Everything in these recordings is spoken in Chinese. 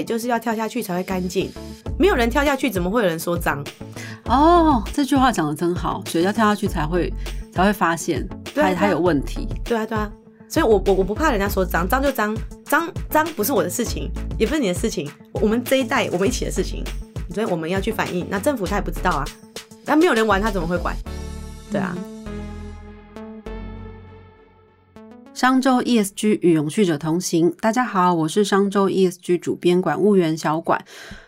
水就是要跳下去才会干净，没有人跳下去，怎么会有人说脏？哦，这句话讲的真好，水要跳下去才会才会发现它它有问题。对啊，对啊，所以我我我不怕人家说脏，脏就脏，脏脏不是我的事情，也不是你的事情，我们这一代我们一起的事情，所以我们要去反映。那政府他也不知道啊，那没有人玩他怎么会管？对啊。商周 ESG 与永续者同行，大家好，我是商周 ESG 主编管务员小管。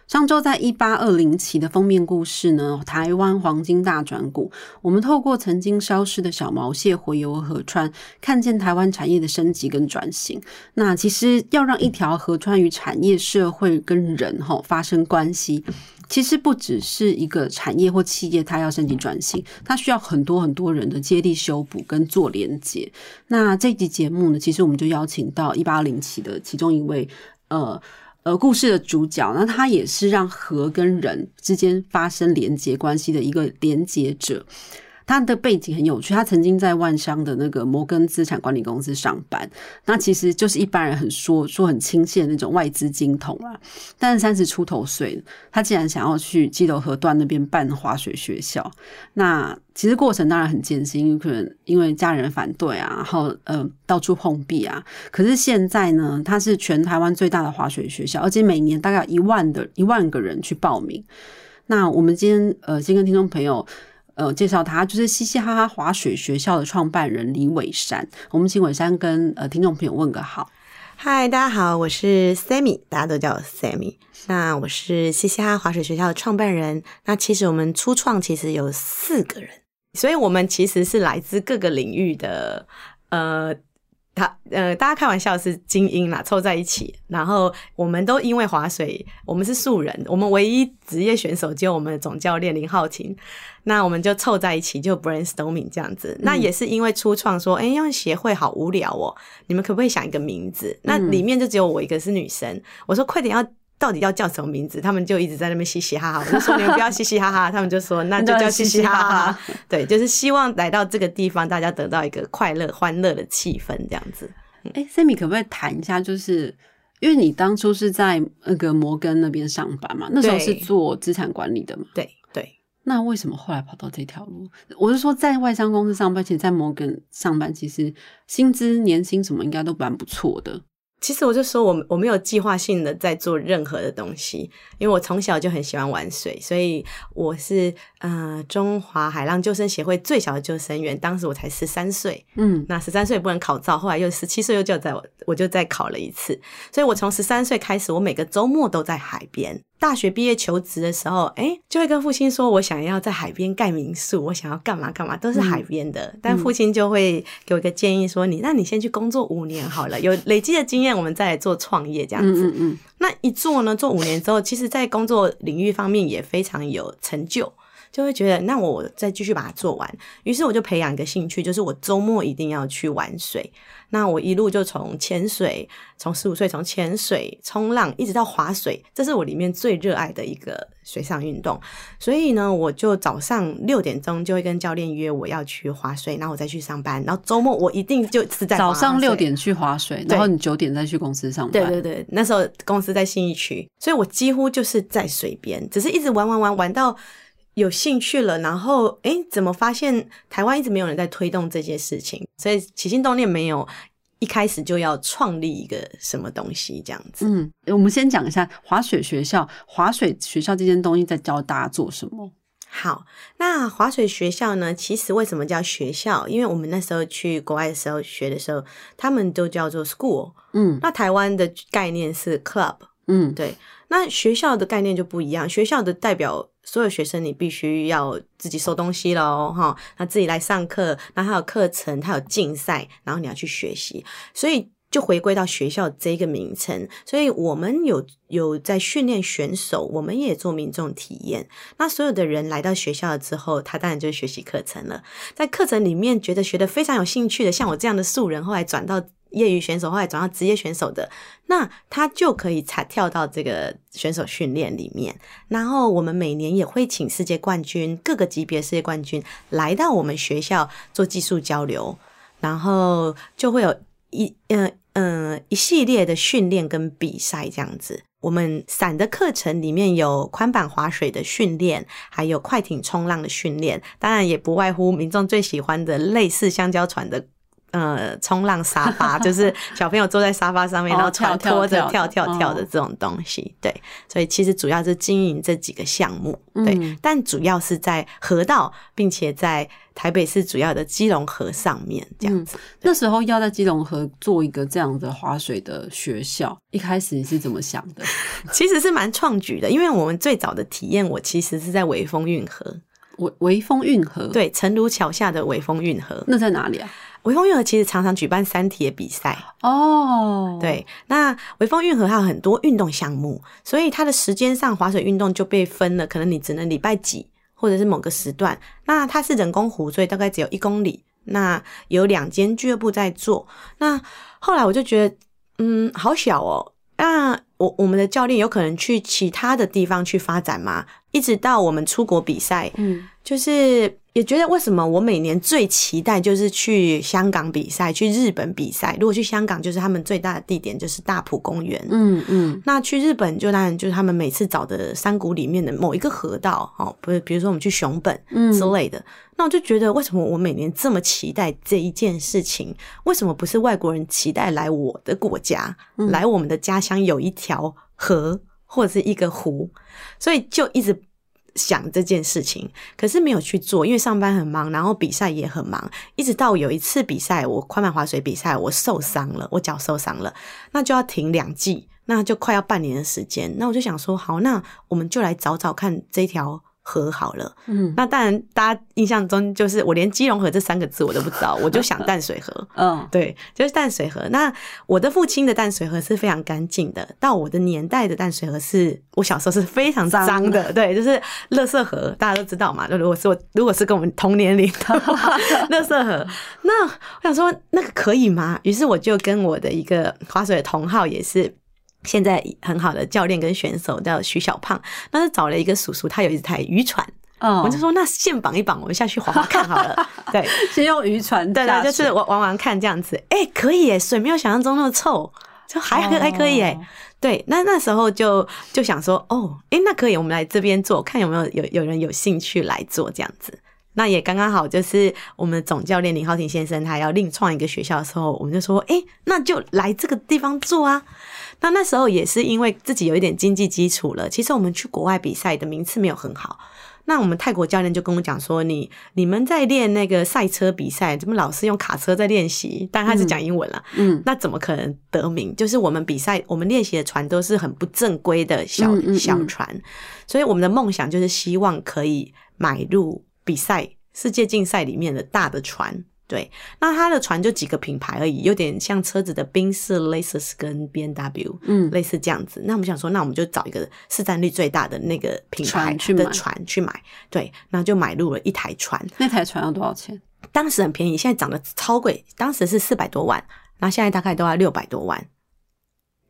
商周在一八二零期的封面故事呢，台湾黄金大转股。我们透过曾经消失的小毛蟹回游河川，看见台湾产业的升级跟转型。那其实要让一条河川与产业、社会跟人哈发生关系。其实不只是一个产业或企业，它要升级转型，它需要很多很多人的接力修补跟做连接。那这集节目呢，其实我们就邀请到一八零七的其中一位，呃呃，故事的主角。那他也是让河跟人之间发生连接关系的一个连接者。他的背景很有趣，他曾经在万商的那个摩根资产管理公司上班，那其实就是一般人很说说很亲切的那种外资金童啊。但是三十出头岁，他竟然想要去基隆河段那边办滑水学校，那其实过程当然很艰辛，可能因为家人反对啊，然后呃到处碰壁啊。可是现在呢，他是全台湾最大的滑水学校，而且每年大概一万的一万个人去报名。那我们今天呃先跟听众朋友。呃，介绍他就是嘻嘻哈哈滑雪学校的创办人李伟山。我们请伟山跟呃听众朋友问个好。嗨，大家好，我是 Sammy，大家都叫我 Sammy。那我是嘻嘻哈哈滑雪学校的创办人。那其实我们初创其实有四个人，所以我们其实是来自各个领域的呃。他呃，大家开玩笑是精英啦，凑在一起，然后我们都因为划水，我们是素人，我们唯一职业选手就我们的总教练林浩庭，那我们就凑在一起就 brainstorming 这样子，那也是因为初创说，哎，用协会好无聊哦，你们可不可以想一个名字？那里面就只有我一个是女生，我说快点要。到底要叫什么名字？他们就一直在那边嘻嘻哈哈。我说 你们不要嘻嘻哈哈，他们就说那就叫嘻嘻哈哈。对，就是希望来到这个地方，大家得到一个快乐、欢乐的气氛，这样子。哎，Sammy 可不可以谈一下？就是因为你当初是在那个摩根那边上班嘛，那时候是做资产管理的嘛？对对。那为什么后来跑到这条路？我是说，在外商公司上班，其实在摩根上班，其实薪资、年薪什么应该都蛮不错的。其实我就说，我我没有计划性的在做任何的东西，因为我从小就很喜欢玩水，所以我是呃中华海浪救生协会最小的救生员，当时我才十三岁，嗯，那十三岁不能考照，后来又十七岁又叫在我我就再考了一次，所以我从十三岁开始，我每个周末都在海边。大学毕业求职的时候，哎，就会跟父亲说，我想要在海边盖民宿，我想要干嘛干嘛，都是海边的。但父亲就会给我一个建议，说你，那你先去工作五年好了，有累积的经验，我们再来做创业这样子。嗯嗯。那一做呢，做五年之后，其实在工作领域方面也非常有成就。就会觉得，那我再继续把它做完。于是我就培养一个兴趣，就是我周末一定要去玩水。那我一路就从潜水，从十五岁从潜水、冲浪，一直到划水，这是我里面最热爱的一个水上运动。所以呢，我就早上六点钟就会跟教练约我要去划水，然后我再去上班。然后周末我一定就是在早上六点去划水，然后你九点再去公司上班。对对对，那时候公司在信义区，所以我几乎就是在水边，只是一直玩玩玩玩到。有兴趣了，然后哎，怎么发现台湾一直没有人在推动这件事情？所以起心动念没有一开始就要创立一个什么东西这样子。嗯，我们先讲一下滑水学校，滑水学校这件东西在教大家做什么？好，那滑水学校呢？其实为什么叫学校？因为我们那时候去国外的时候学的时候，他们都叫做 school。嗯，那台湾的概念是 club。嗯，对。那学校的概念就不一样，学校的代表。所有学生，你必须要自己收东西喽，哈，那自己来上课，那还有课程，它有竞赛，然后你要去学习，所以就回归到学校这个名称。所以我们有有在训练选手，我们也做民众体验。那所有的人来到学校之后，他当然就是学习课程了。在课程里面，觉得学的非常有兴趣的，像我这样的素人，后来转到。业余选手后来转到职业选手的，那他就可以才跳到这个选手训练里面。然后我们每年也会请世界冠军各个级别世界冠军来到我们学校做技术交流，然后就会有一嗯嗯一系列的训练跟比赛这样子。我们伞的课程里面有宽板划水的训练，还有快艇冲浪的训练，当然也不外乎民众最喜欢的类似香蕉船的。呃，冲浪沙发 就是小朋友坐在沙发上面，哦然后船跳跳拖着跳跳跳跳的哦这种东西。对，所以其实主要是经营这几个项目，对，嗯但主要是在河道，并且在台北市主要的基隆河上面这样子。那时候要在基隆河做一个这样的划水的学校，一开始你是怎么想的？其实是蛮创举的，因为我们最早的体验，我其实是在微风运河，微微风运河，，对，成庐桥下的微风运河。那在哪里啊？微风运河其实常常举办三铁比赛，哦，，对，那微风运河还有很多运动项目，所以它的时间上划水运动就被分了，可能你只能礼拜几或者是某个时段。那它是人工湖，所以大概只有一公里。那有两间俱乐部在做。那后来我就觉得，嗯，好小哦。那我我们的教练有可能去其他的地方去发展吗？一直到我们出国比赛，嗯就是也觉得为什么我每年最期待就是去香港比赛，去日本比赛。如果去香港，就是他们最大的地点就是大埔公园。嗯嗯那去日本就当然就是他们每次找的山谷里面的某一个河道，哦，不是，比如说我们去熊本嗯之类的。那我就觉得，为什么我每年这么期待这一件事情？为什么不是外国人期待来我的国家，嗯来我们的家乡有一条河或者是一个湖？所以就一直想这件事情，可是没有去做，因为上班很忙，然后比赛也很忙，一直到有一次比赛，我快板滑水比赛，我受伤了，我脚受伤了，那就要停两季，那就快要半年的时间。那我就想说，好，那我们就来找找看这条河好了。嗯那当然，大家印象中就是我连基隆河这三个字我都不知道，我就想 淡水河。嗯对，就是淡水河。那我的父亲的淡水河是非常干净的，到我的年代的淡水河是我小时候是非常脏脏的，对，就是垃圾河，大家都知道嘛。就如果是我，如果是跟我们同年龄的话，垃圾河。那我想说，那个可以吗？于是我就跟我的一个划水的同号也是。现在很好的教练跟选手叫徐小胖，那就找了一个叔叔，他有一台渔船，嗯，我就说那线绑一绑，我们下去划划看好了。对，先用渔船对对，就是玩玩玩看这样子。哎、可以耶，水没有想象中那么臭，就还可、还可以耶。哦对，那那时候就就想说，哦，哎、那可以，我们来这边做，看有没有有有人有兴趣来做这样子。那也刚刚好，就是我们的总教练林浩庭先生他要另创一个学校的时候，我们就说，哎、那就来这个地方做啊。那那时候也是因为自己有一点经济基础了，其实我们去国外比赛的名次没有很好。那我们泰国教练就跟我讲说，你你们在练那个赛车比赛，怎么老是用卡车在练习？但他是讲英文了，嗯那怎么可能得名？就是我们比赛，我们练习的船都是很不正规的小、嗯嗯嗯小船，所以我们的梦想就是希望可以买入比赛世界竞赛里面的大的船。对，那它的船就几个品牌而已，有点像车子的宾士、Lexus 跟 B N W，嗯类似这样子。那我们想说，那我们就找一个市占率最大的那个品牌船去买的船去买，对，那就买入了一台船，那台船要多少钱？当时很便宜，现在涨得超贵，当时是四百多万，那现在大概都要六百多万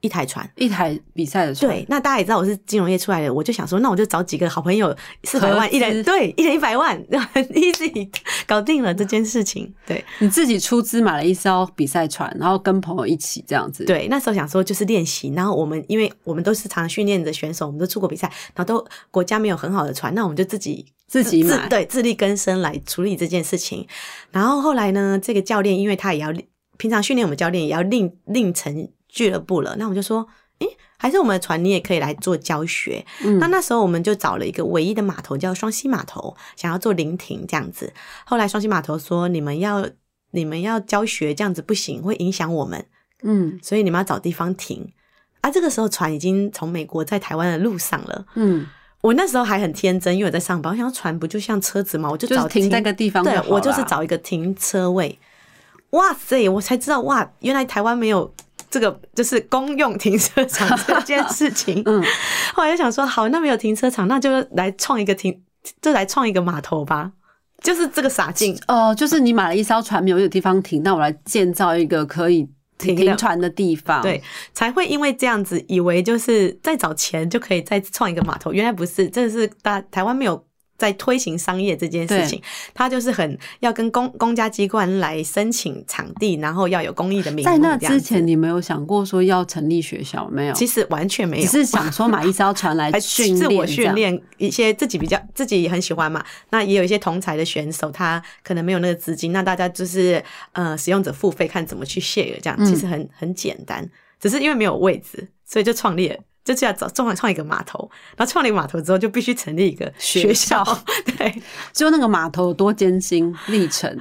一台船。一台比赛的船，对，那大家也知道我是金融业出来的，我就想说，那我就找几个好朋友，四百万一人，对，一人一百万，很 easy 搞定了这件事情。对你自己出资买了一艘比赛船，然后跟朋友一起这样子，，对，那时候想说就是练习，然后我们因为我们都是常训练的选手，我们都出国比赛，然后都国家没有很好的船，那我们就自己自己买对自力更生来处理这件事情。然后后来呢，这个教练因为他也要平常训练我们教练也要另另成俱乐部了，那我们就说，诶，还是我们的船你也可以来做教学。嗯那那时候我们就找了一个唯一的码头叫双溪码头，想要做临停这样子。后来双溪码头说，你们要你们要教学这样子不行，会影响我们。嗯所以你们要找地方停。啊，这个时候船已经从美国在台湾的路上了。嗯，我那时候还很天真，因为我在上班，我想说船不就像车子吗？我就找停那个地方对我就是找一个停车位。哇塞，我才知道哇，原来台湾没有这个就是公用停车场这件事情。嗯，后来就想说，好，那没有停车场，那就来创一个停，就来创一个码头吧。就是这个傻劲，哦，就是你买了一艘船，没有地方停，那我来建造一个可以停停船的地方，对，才会因为这样子，以为就是再找钱就可以再创一个码头。原来不是，这是大台湾没有在推行商业这件事情，他就是很要跟公公家机关来申请场地，然后要有公益的名。在那之前，你没有想过说要成立学校没有？其实完全没有，只是想说买一艘船来还 训自我练，训。练一些自己比较自己也很喜欢嘛，那也有一些同才的选手，他可能没有那个资金，那大家就是呃使用者付费看怎么去 share 这样，嗯其实很很简单，只是因为没有位置，所以就创立了。就是要找创创一个码头，然后创立码头之后，就必须成立一个学学校校。对，就那个码头有多艰辛历程，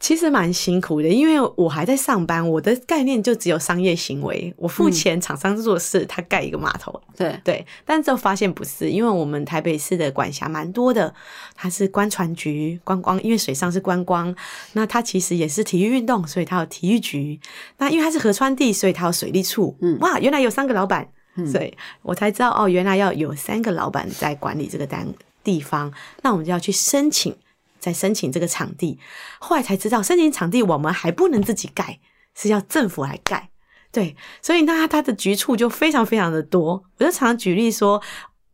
其实蛮辛苦的，因为我还在上班，我的概念就只有商业行为，我付钱，厂商做事，他盖一个码头，对，对，但之后发现不是，因为我们台北市的管辖蛮多的，它是观船局观光，因为水上是观光，那它其实也是体育运动，所以它有体育局。那因为它是河川地，所以它有水利处。嗯哇，原来有三个老板，所以我才知道哦，原来要有三个老板在管理这个单地方，那我们就要去申请，再申请这个场地。后来才知道，申请场地我们还不能自己盖，是要政府来盖。对，所以那它的局促就非常非常的多。我就常常举例说，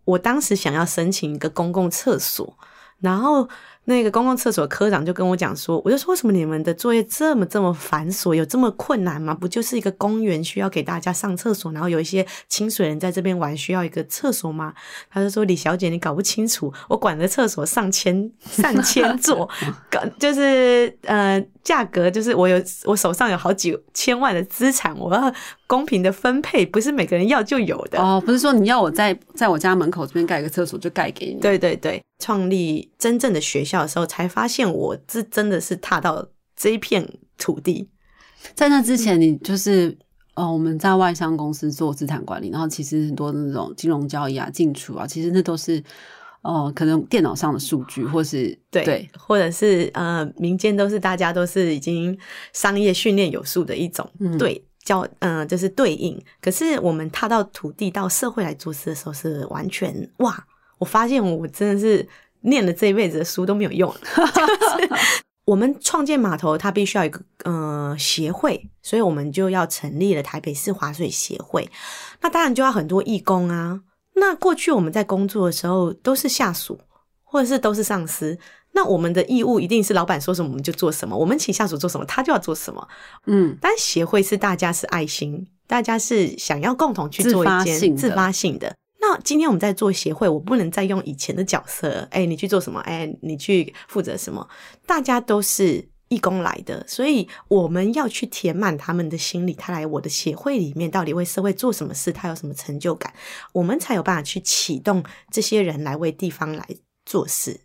我当时想要申请一个公共厕所，然后那个公共厕所科长就跟我讲说，我就说为什么你们的作业这么这么繁琐，有这么困难吗？不就是一个公园需要给大家上厕所，然后有一些清水人在这边玩，需要一个厕所吗？他就说李小姐，你搞不清楚，我管的厕所上千上千座，搞就是呃价格就是我有我手上有好几千万的资产，我要公平的分配，不是每个人要就有的。哦，不是说你要我在在我家门口这边盖一个厕所就盖给你，对对对，创立真正的学校的时候，才发现我这真的是踏到这一片土地。在那之前，你就是哦，我们在外商公司做资产管理，然后其实很多那种金融交易啊、进出啊，其实那都是哦，可能电脑上的数据，或是对，对或者是呃，民间都是大家都是已经商业训练有素的一种，嗯对，叫嗯、呃，就是对应。可是我们踏到土地到社会来做事的时候，是完全哇！我发现我真的是念了这一辈子的书都没有用，我们创建码头，它必须要一个呃协会，所以我们就要成立了台北市划水协会。那当然就要很多义工啊。那过去我们在工作的时候都是下属，或者是都是上司。那我们的义务一定是老板说什么我们就做什么，我们请下属做什么，他就要做什么。嗯，但协会是大家是爱心，大家是想要共同去做一件自发性的。那今天我们在做协会，我不能再用以前的角色，哎、你去做什么？哎、你去负责什么？大家都是义工来的，所以我们要去填满他们的心理。他来我的协会里面，到底为社会做什么事？他有什么成就感？我们才有办法去启动这些人来为地方来做事。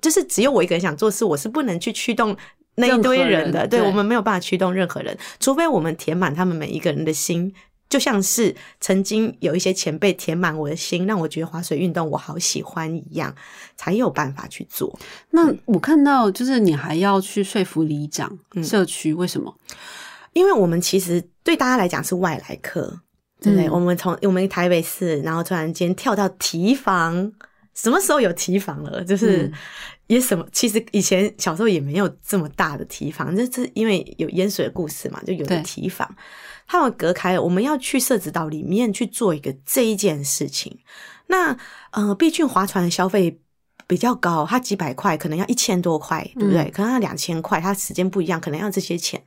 就是只有我一个人想做事，我是不能去驱动那一堆人的。对我们没有办法驱动任何人，除非我们填满他们每一个人的心。就像是曾经有一些前辈填满我的心，让我觉得划水运动我好喜欢一样，才有办法去做。那我看到就是你还要去说服里长、嗯社区，为什么？因为我们其实对大家来讲是外来客，对不对？嗯我们从我们台北市，然后突然间跳到提防，什么时候有提防了？就是嗯也什么？其实以前小时候也没有这么大的提防，这是因为有淹水的故事嘛，就有对的提防。他们隔开了，我们要去社子岛里面去做一个这一件事情。那呃，毕竟划船的消费比较高，它几百块可能要一千多块，对不对？嗯可能要两千块，它时间不一样，可能要这些钱。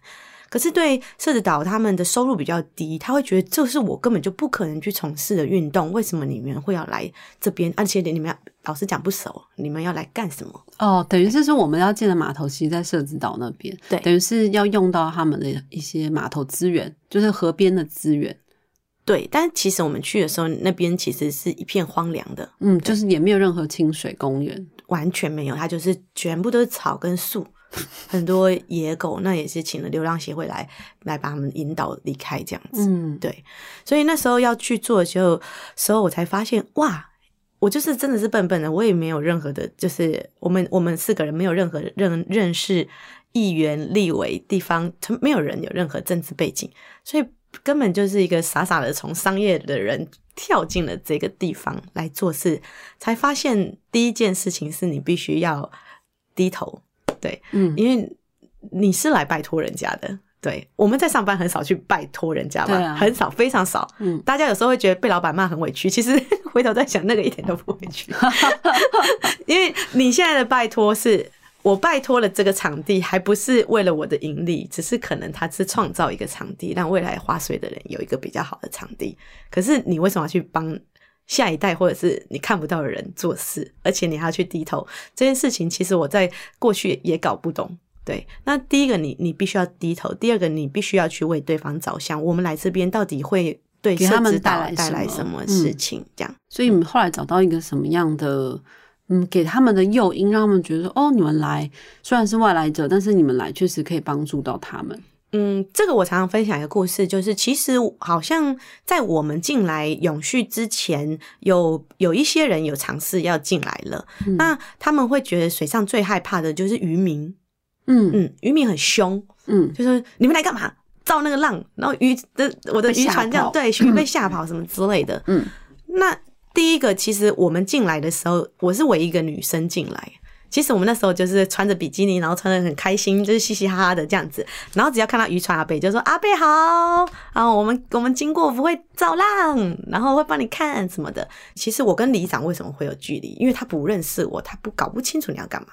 可是对社子岛他们的收入比较低，他会觉得这是我根本就不可能去从事的运动，为什么你们会要来这边？而且你们要老实讲不熟，你们要来干什么？哦，等于是说我们要建的码头，其实在社子岛那边，对等于是要用到他们的一些码头资源，就是河边的资源。对，但其实我们去的时候，那边其实是一片荒凉的，嗯，就是也没有任何清水公园。完全没有，它就是全部都是草跟树，很多野狗，那也是请了流浪协会来来把他们引导离开这样子。嗯，对，所以那时候要去做的时候，时候我才发现，哇，我就是真的是笨笨的，我也没有任何的，就是我们我们四个人没有任何认认识议员、立委、地方，他没有人有任何政治背景，所以根本就是一个傻傻的从商业的人跳进了这个地方来做事，才发现第一件事情是你必须要低头，对，嗯，因为你是来拜托人家的，对，我们在上班很少去拜托人家嘛，对啊很少，非常少。嗯大家有时候会觉得被老板骂很委屈，其实 回头再想，那个一点都不委屈，因为你现在的拜托是。我拜托了这个场地，还不是为了我的盈利，只是可能他是创造一个场地，让未来花水的人有一个比较好的场地。可是你为什么要去帮下一代或者是你看不到的人做事，而且你还要去低头？这件事情其实我在过去也搞不懂。对，那第一个你你必须要低头，第二个你必须要去为对方着想。我们来这边到底会对给他们带来带来什么事情？这样，所以你们后来找到一个什么样的，嗯，给他们的诱因，让他们觉得说，哦，你们来虽然是外来者，但是你们来确实可以帮助到他们。嗯，这个我常常分享一个故事，就是其实好像在我们进来永续之前，有有一些人有尝试要进来了，嗯那他们会觉得水上最害怕的就是渔民，嗯嗯，渔民很凶，嗯就是你们来干嘛？造那个浪，然后渔的我的渔船这样跑对鱼 被吓跑什么之类的。嗯，那第一个，其实我们进来的时候，我是唯一一个女生进来。其实我们那时候就是穿着比基尼，然后穿的很开心，就是嘻嘻哈哈的这样子。然后只要看到渔船阿贝，就说阿贝好，然后我们我们经过不会造浪，然后会帮你看什么的。其实我跟里长为什么会有距离？因为他不认识我，他不搞不清楚你要干嘛。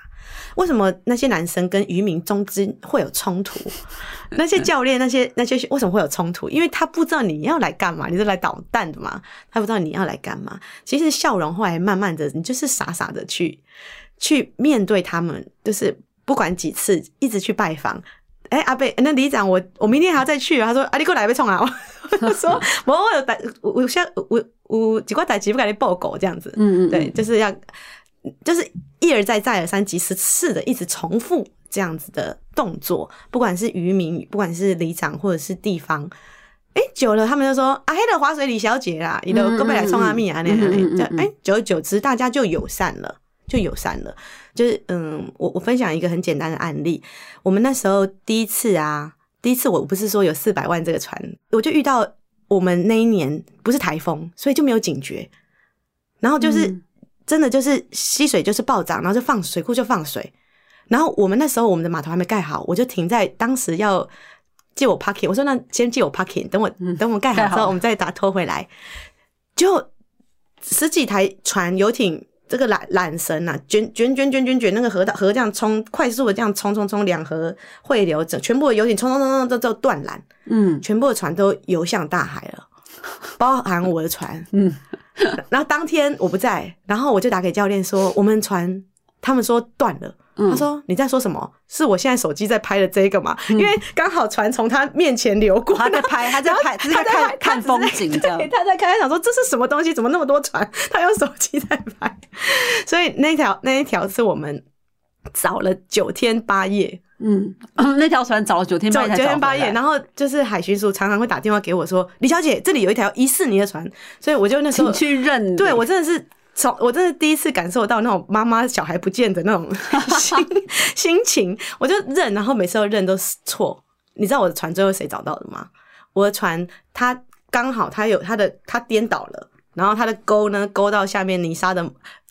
为什么那些男生跟渔民中之会有冲突？那些教练、那些那些为什么会有冲突？因为他不知道你要来干嘛，你是来捣蛋的嘛？他不知道你要来干嘛。其实笑容后来慢慢的，你就是傻傻的去去面对他们，就是不管几次，一直去拜访。哎、阿贝，那里长，我我明天还要再去。他说：“啊，你过来被冲啊！” 我就说：“我我有代，我我现我我几块打几不给你报狗这样子。”嗯嗯，对，就是要就是一而再再而三几十次的一直重复这样子的动作，不管是渔民，不管是里长或者是地方。哎、久了他们就说啊，黑的划水李小姐啦，你的嗯哥贝来冲阿蜜啊，那样，哎、久而久之大家就友善了，就友善了。就是嗯，我我分享一个很简单的案例，我们那时候第一次啊，第一次我不是说有四百万这个船，我就遇到我们那一年不是台风，所以就没有警觉，然后就是。嗯真的就是溪水就是暴涨，然后就放水库就放水。然后我们那时候我们的码头还没盖好，我就停在当时要借我 parking，我说那先借我 parking，等我、等我盖 好盖好之后，我们再打拖回来。就十几台船游艇，这个缆缆绳呐，卷卷卷卷卷卷，那个河道河这样冲，快速的这样冲冲冲，两河汇流，整全部的游艇冲冲冲冲都都断缆，嗯。全部的船都游向大海了，包含我的船。嗯。然后当天我不在，然后我就打给教练说，我们船他们说断了。嗯他说你在说什么？是我现在手机在拍的这个嘛？因为刚好船从他面前流过，他在拍，他在拍，他在看风景对，。他在开，他想说这是什么东西？怎么那么多船？他用手机在拍，所以那条那一条是我们找了九天八夜，嗯，那条船找了九天八九夜九天八夜，然后就是海巡署常常会打电话给我说：“李小姐，这里有一条疑似你的船。”所以我就那时候去认领。对我真的是从我真的第一次感受到那种妈妈小孩不见的那种 心心情，我就认，然后每次都认都是错。你知道我的船最后谁找到的吗？我的船它刚好它有它的它颠倒了，然后它的钩呢勾到下面泥沙的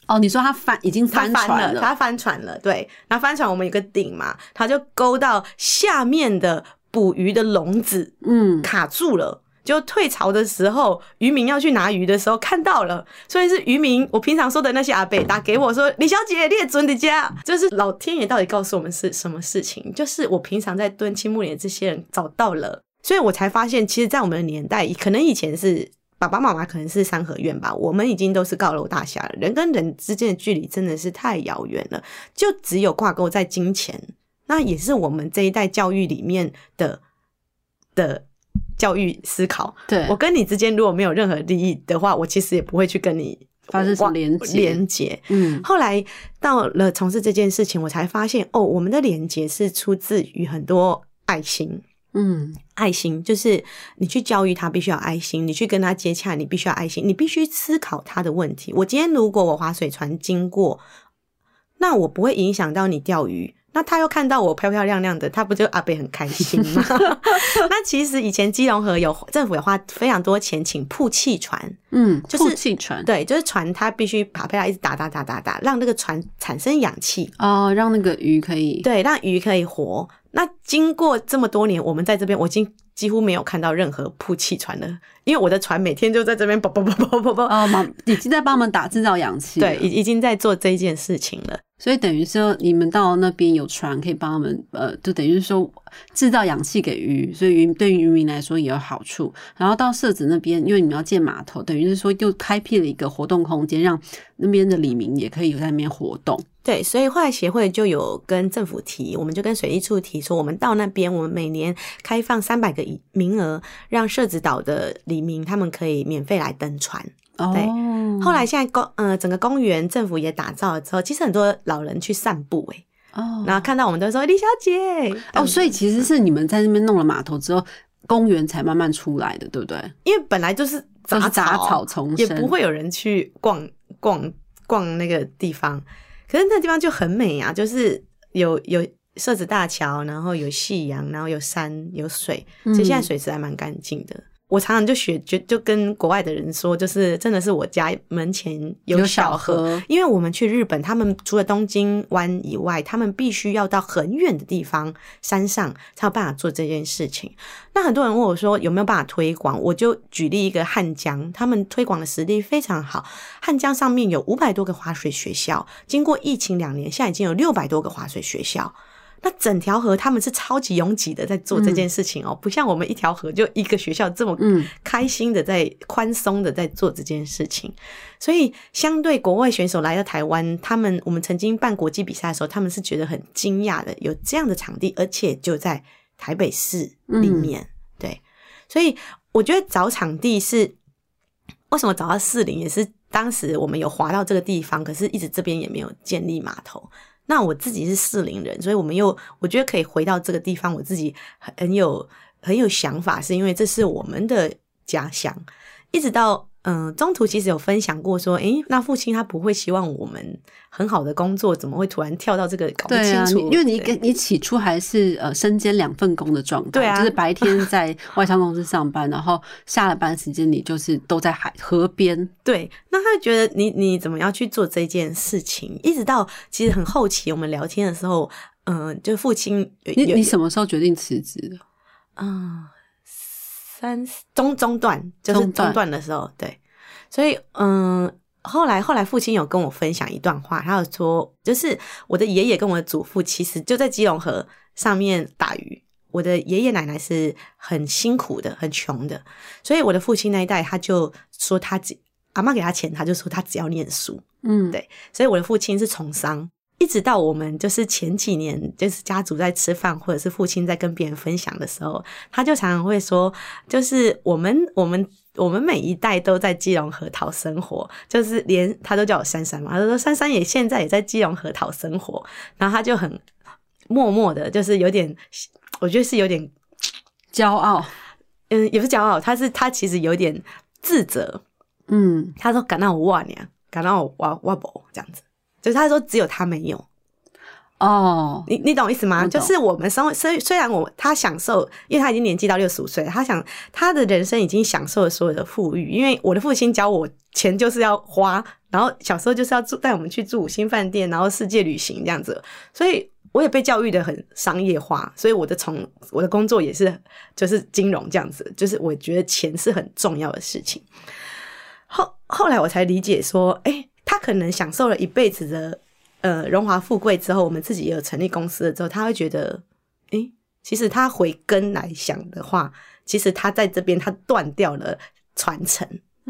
哦，你说他翻已经它翻船了，它翻船了，对，然后翻船我们有个顶嘛，它就勾到下面的捕鱼的笼子，嗯，卡住了。就退潮的时候，渔民要去拿鱼的时候看到了，所以是渔民。我平常说的那些阿伯打给我说：“李小姐，列准的家。”就是老天爷到底告诉我们是什么事情？就是我平常在蹲青木林这些人找到了，所以我才发现，其实，在我们的年代，可能以前是爸爸妈妈可能是三合院吧，我们已经都是高楼大厦了，人跟人之间的距离真的是太遥远了，就只有挂钩在金钱。那也是我们这一代教育里面的的教育思考。对我跟你之间如果没有任何利益的话，我其实也不会去跟你发生什么连接。嗯后来到了从事这件事情，我才发现哦，我们的连接是出自于很多爱心。嗯爱心就是你去教育他，必须要爱心；你去跟他接洽，你必须要爱心。你必须思考他的问题。我今天如果我划水船经过，那我不会影响到你钓鱼，那他又看到我漂漂亮亮的，他不就阿北很开心吗？那其实以前基隆河有政府有花非常多钱请曝气船，嗯，就是吐气船对，就是船它必须把漂一直打打打打打，让那个船产生氧气，哦，让那个鱼可以对，让鱼可以活。那经过这么多年，我们在这边，我已经几乎没有看到任何曝气船了，因为我的船每天就在这边啵啵啵啵啵啵，哦，忙已经在帮我们打制造氧气，对，已已经在做这一件事情了。所以等于说你们到那边有船可以帮他们，呃，就等于是说制造氧气给鱼，所以渔对于渔民来说也有好处。然后到社子那边，因为你们要建码头，等于是说又开辟了一个活动空间，让那边的里民也可以有在那边活动。对，所以后来协会就有跟政府提，我们就跟水利处提说，我们到那边，我们每年开放三百个名额，让社子岛的里民他们可以免费来登船。哦，后来现在公呃整个公园政府也打造了之后，其实很多老人去散步诶、哦。然后看到我们都说李小姐！哦，所以其实是你们在那边弄了码头之后，公园才慢慢出来的，对不对？因为本来就是杂杂草。草丛也不会有人去逛逛逛那个地方。可是那地方就很美啊，就是有有设置大桥，然后有夕阳，然后有山有水，其实现在嗯水质还蛮干净的。我常常就学就就跟国外的人说，就是真的是我家门前有小河因为我们去日本，他们除了东京湾以外，他们必须要到很远的地方山上才有办法做这件事情。那很多人问我说有没有办法推广，我就举例一个汉江，他们推广的实力非常好。汉江上面有五百多个滑水学校，经过疫情两年，现在已经有六百多个滑水学校。那整条河他们是超级拥挤的在做这件事情哦，不像我们一条河就一个学校这么嗯开心的在宽松的在做这件事情。所以相对国外选手来到台湾，他们我们曾经办国际比赛的时候，他们是觉得很惊讶的，有这样的场地，而且就在台北市里面。对，所以我觉得找场地是为什么找到四零，也是当时我们有划到这个地方，可是一直这边也没有建立码头。那我自己是适龄人，所以我们又我觉得可以回到这个地方，我自己很很有很有想法，是因为这是我们的家乡。一直到嗯、呃中途其实有分享过说，诶，那父亲他不会希望我们很好的工作，怎么会突然跳到这个搞不对因为你跟你起初还是呃身兼两份工的状态，对啊就是白天在外商公司上班，然后下了班时间你就是都在海河边，对，那他觉得你你怎么样去做这件事情？一直到其实很后期我们聊天的时候，嗯、就父亲你你什么时候决定辞职的？嗯，三中中段就是中段。的时候，对，所以嗯，后来后来父亲有跟我分享一段话，他有说，就是我的爷爷跟我的祖父其实就在基隆河上面打鱼。我的爷爷奶奶是很辛苦的，很穷的，所以我的父亲那一代他就说他只阿妈给他钱，他就说他只要念书，嗯，对所以我的父亲是从商，一直到我们就是前几年，就是家族在吃饭，或者是父亲在跟别人分享的时候，他就常常会说，就是我们我们我们每一代都在基隆河讨生活，就是连他都叫我珊珊嘛，他说珊珊也现在也在基隆河讨生活，然后他就很默默的，就是有点，我觉得是有点，骄傲，嗯，也不是骄傲，他是他其实有点自责，嗯，他说感到我哇娘，感到我哇哇不这样子，就是他说只有他没有。哦，你你懂意思吗？就是我们生活虽虽然我他享受，因为他已经年纪到六十五岁，他想他的人生已经享受了所有的富裕。因为我的父亲教我，钱就是要花，然后小时候就是要住带我们去住五星饭店，然后世界旅行这样子，所以我也被教育的很商业化，所以我的从我的工作也是就是金融这样子，就是我觉得钱是很重要的事情。后后来我才理解说，哎、他可能享受了一辈子的呃荣华富贵之后，我们自己也有成立公司了之后，他会觉得，哎、其实他回根来想的话，其实他在这边他断掉了传承，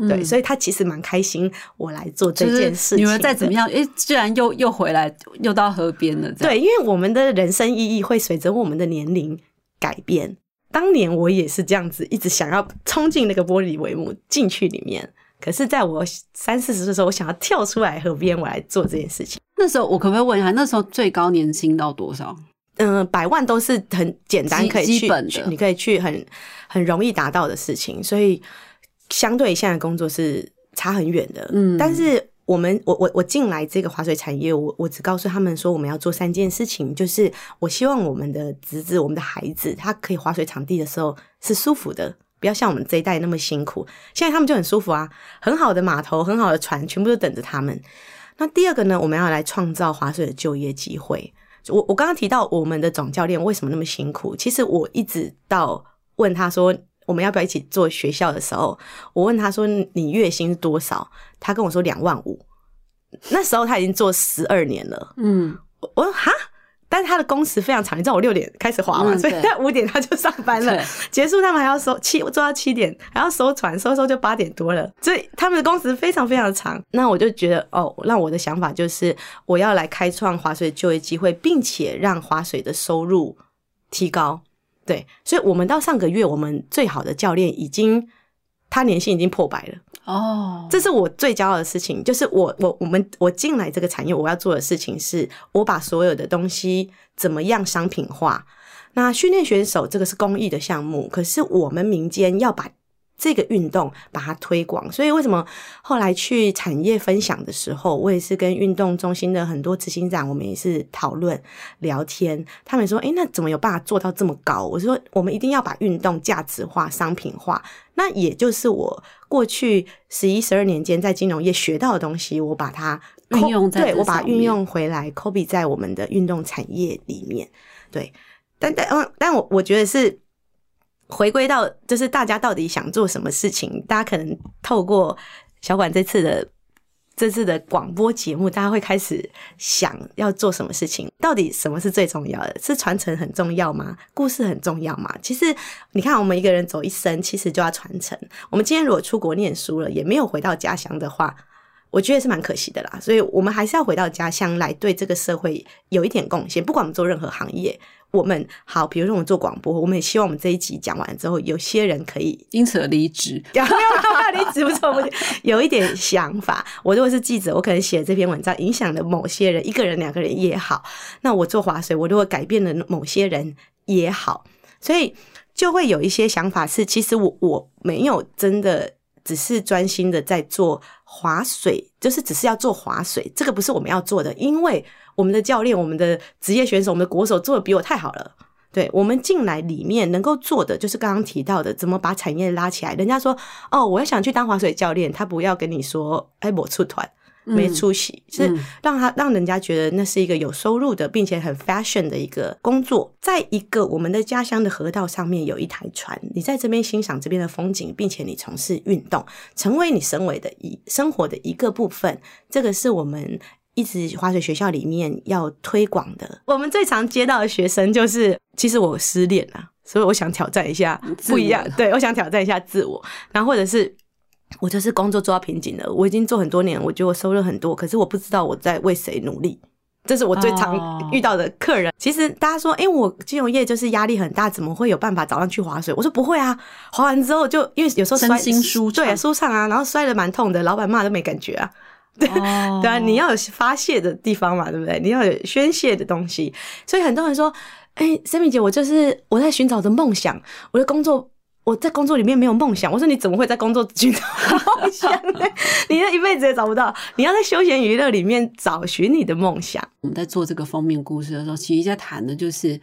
对，所以他其实蛮开心我来做这件事情。女儿再怎么样，诶，居然又又回来，又到河边了，对，因为我们的人生意义会随着我们的年龄改变。当年我也是这样子，一直想要冲进那个玻璃帷幕进去里面。可是，在我三四十岁的时候，我想要跳出来河边，我来做这件事情。那时候我可不可以问一下，那时候最高年薪到多少？嗯、百万都是很简单，可以去基本的去你可以去很很容易达到的事情，所以相对现在工作是差很远的。嗯但是我们我我我进来这个滑水产业，我我只告诉他们说，我们要做三件事情，就是我希望我们的侄子、我们的孩子，他可以滑水场地的时候是舒服的，不要像我们这一代那么辛苦。现在他们就很舒服啊，很好的码头、很好的船，全部都等着他们。那第二个呢，我们要来创造划水的就业机会。我我刚刚提到我们的总教练为什么那么辛苦，其实我一直到问他说。我们要不要一起做学校的时候，我问他说：“你月薪是多少？”他跟我说两万五。那时候他已经做十二年了。嗯，我说哈，但是他的工时非常长。你知道我六点开始滑嘛，所以在五点他就上班了，结束他们还要收七做到七点，还要收船，收收就八点多了。所以他们的工时非常非常的长。那我就觉得哦，那我的想法就是我要来开创划水就业机会，并且让划水的收入提高。对，所以，我们到上个月，我们最好的教练已经，他年薪已经破百了。哦，这是我最骄傲的事情，就是我，我，我们，我进来这个产业，我要做的事情是，我把所有的东西怎么样商品化。那训练选手这个是公益的项目，可是我们民间要把。这个运动把它推广，所以为什么后来去产业分享的时候，我也是跟运动中心的很多执行长，我们也是讨论聊天。他们说：“诶，那怎么有办法做到这么高？”我说：“我们一定要把运动价值化、商品化。那也就是我过去十一、十二年间在金融业学到的东西，我把它运用在对我把它运用回来，copy 在我们的运动产业里面。对，但但嗯，但我我觉得是。回归到就是大家到底想做什么事情？大家可能透过小管这次的这次的广播节目，大家会开始想要做什么事情？到底什么是最重要的？是传承很重要吗？故事很重要吗？其实你看，我们一个人走一生，其实就要传承。我们今天如果出国念书了，也没有回到家乡的话。我觉得是蛮可惜的啦，所以我们还是要回到家乡来，对这个社会有一点贡献。不管我们做任何行业，我们好，比如说我们做广播，我们也希望我们这一集讲完之后，有些人可以因此而离职。没有办离职不错，不错，有一点想法。我如果是记者，我可能写这篇文章影响了某些人，一个人、两个人也好。那我做划水，我如果改变了某些人也好，所以就会有一些想法是，其实我我没有真的。只是专心的在做划水，就是只是要做划水，这个不是我们要做的，因为我们的教练、我们的职业选手、我们的国手做的比我太好了。对我们进来里面能够做的，就是刚刚提到的，怎么把产业拉起来。人家说哦，我要想去当滑水教练，他不要跟你说哎，我出团。没出息，是让他让人家觉得那是一个有收入的，并且很 fashion 的一个工作。在一个我们的家乡的河道上面有一台船，你在这边欣赏这边的风景，并且你从事运动，成为你身为的一生活的一个部分。这个是我们一直滑水学校里面要推广的。我们最常接到的学生就是，其实我失恋了，所以我想挑战一下不一样。对，我想挑战一下自我，然后或者是。我就是工作做到瓶颈了，我已经做很多年，我觉得我收入很多，可是我不知道我在为谁努力，这是我最常遇到的客人。其实大家说，哎，我金融业就是压力很大，怎么会有办法早上去划水？我说不会啊，划完之后就因为有时候身心舒对舒畅啊，然后摔的蛮痛的，老板骂都没感觉啊，对对啊，你要有发泄的地方嘛，对不对？你要有宣泄的东西，所以很多人说，哎，生命姐，我就是我在寻找着梦想，我的工作。我在工作里面没有梦想。我说你怎么会在工作寻找梦想呢？你这一辈子也找不到。你要在休闲娱乐里面找寻你的梦想。我们在做这个封面故事的时候，其实在谈的就是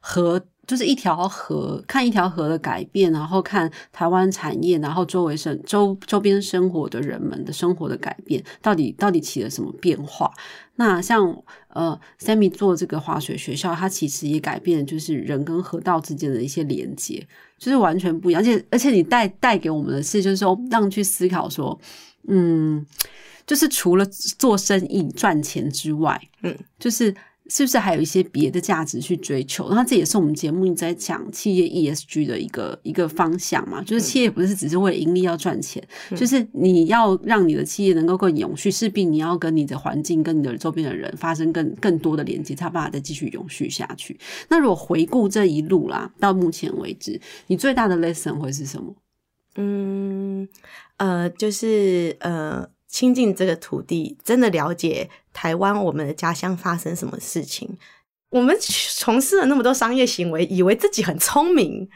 河，就是一条河，看一条河的改变，然后看台湾产业，然后周围生周周边生活的人们的生活的改变，到底到底起了什么变化？那像呃，Sammy 做这个滑水学校，它其实也改变了，就是人跟河道之间的一些连接。就是完全不一样，而且而且你带带给我们的是，就是说让去思考说，嗯，就是除了做生意赚钱之外，嗯，就是。是不是还有一些别的价值去追求？那这也是我们节目一直在讲企业 ESG 的一个一个方向嘛？就是企业不是只是为了盈利要赚钱，就是你要让你的企业能够更永续，势必你要跟你的环境、跟你的周边的人发生更更多的连接，才办法再继续永续下去。那如果回顾这一路啦，到目前为止，你最大的 lesson 会是什么？嗯，呃，就是呃。亲近这个土地，真的了解台湾我们的家乡发生什么事情。我们从事了那么多商业行为，以为自己很聪明。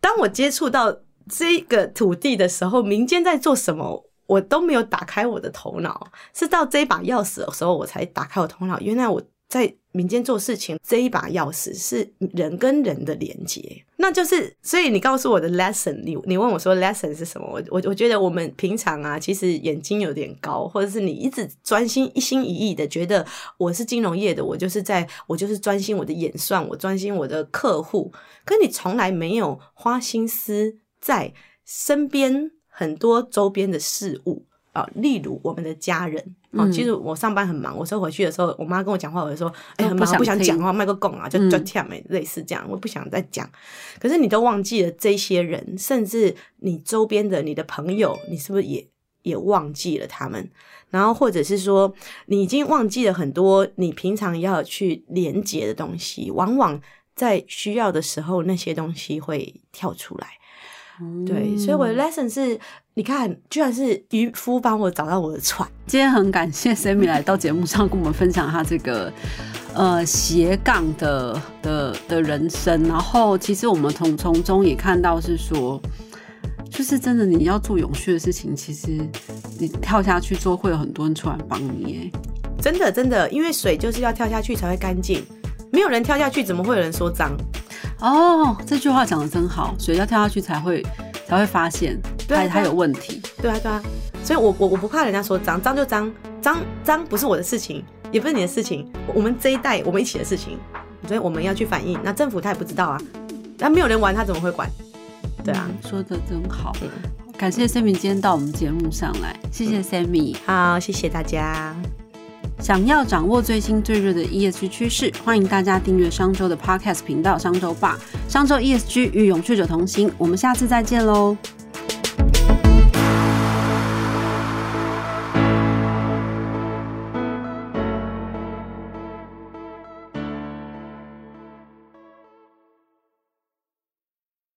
当我接触到这个土地的时候，民间在做什么，我都没有打开我的头脑，是到这把钥匙的时候，我才打开我头脑。原来我在民间做事情，这一把钥匙是人跟人的连接，那就是所以你告诉我的 lesson，你你问我说 lesson 是什么？我我我觉得我们平常啊，其实眼睛有点高，或者是你一直专心一心一意的觉得我是金融业的，我就是在我就是专心我的演算，我专心我的客户，可你从来没有花心思在身边。很多周边的事物啊，例如我们的家人啊。其实我上班很忙，我说回去的时候，我妈跟我讲话，我就说：“哎，很忙，不想讲话，卖个拱啊，就就跳没类似这样，我不想再讲。”可是你都忘记了这些人，甚至你周边的你的朋友，你是不是也也忘记了他们？然后或者是说，你已经忘记了很多你平常要去连接的东西，往往在需要的时候，那些东西会跳出来。对，所以我的 lesson 是，你看，居然是渔夫帮我找到我的船。今天很感谢 Sammy 来到节目上跟我们分享他这个呃斜杠的的的人生。然后，其实我们从从中也看到是说，就是真的你要做永续的事情，其实你跳下去做，会有很多人出来帮你。哎，真的真的，因为水就是要跳下去才会干净，没有人跳下去，怎么会有人说脏？哦，这句话讲的真好，水要跳下去才会才会发现它它有问题。对啊对啊，所以我我我不怕人家说脏，脏就脏，脏脏不是我的事情，也不是你的事情，我们这一代我们一起的事情，所以我们要去反映。那政府他也不知道啊，那没有人玩他怎么会管？对啊，说的真好，感谢 Sammy 今天到我们节目上来，谢谢 Sammy，好，谢谢大家。想要掌握最新最热的 ESG 趋势，欢迎大家订阅商周的 Podcast 频道商周吧。商周 ESG 与永续者同行，我们下次再见喽。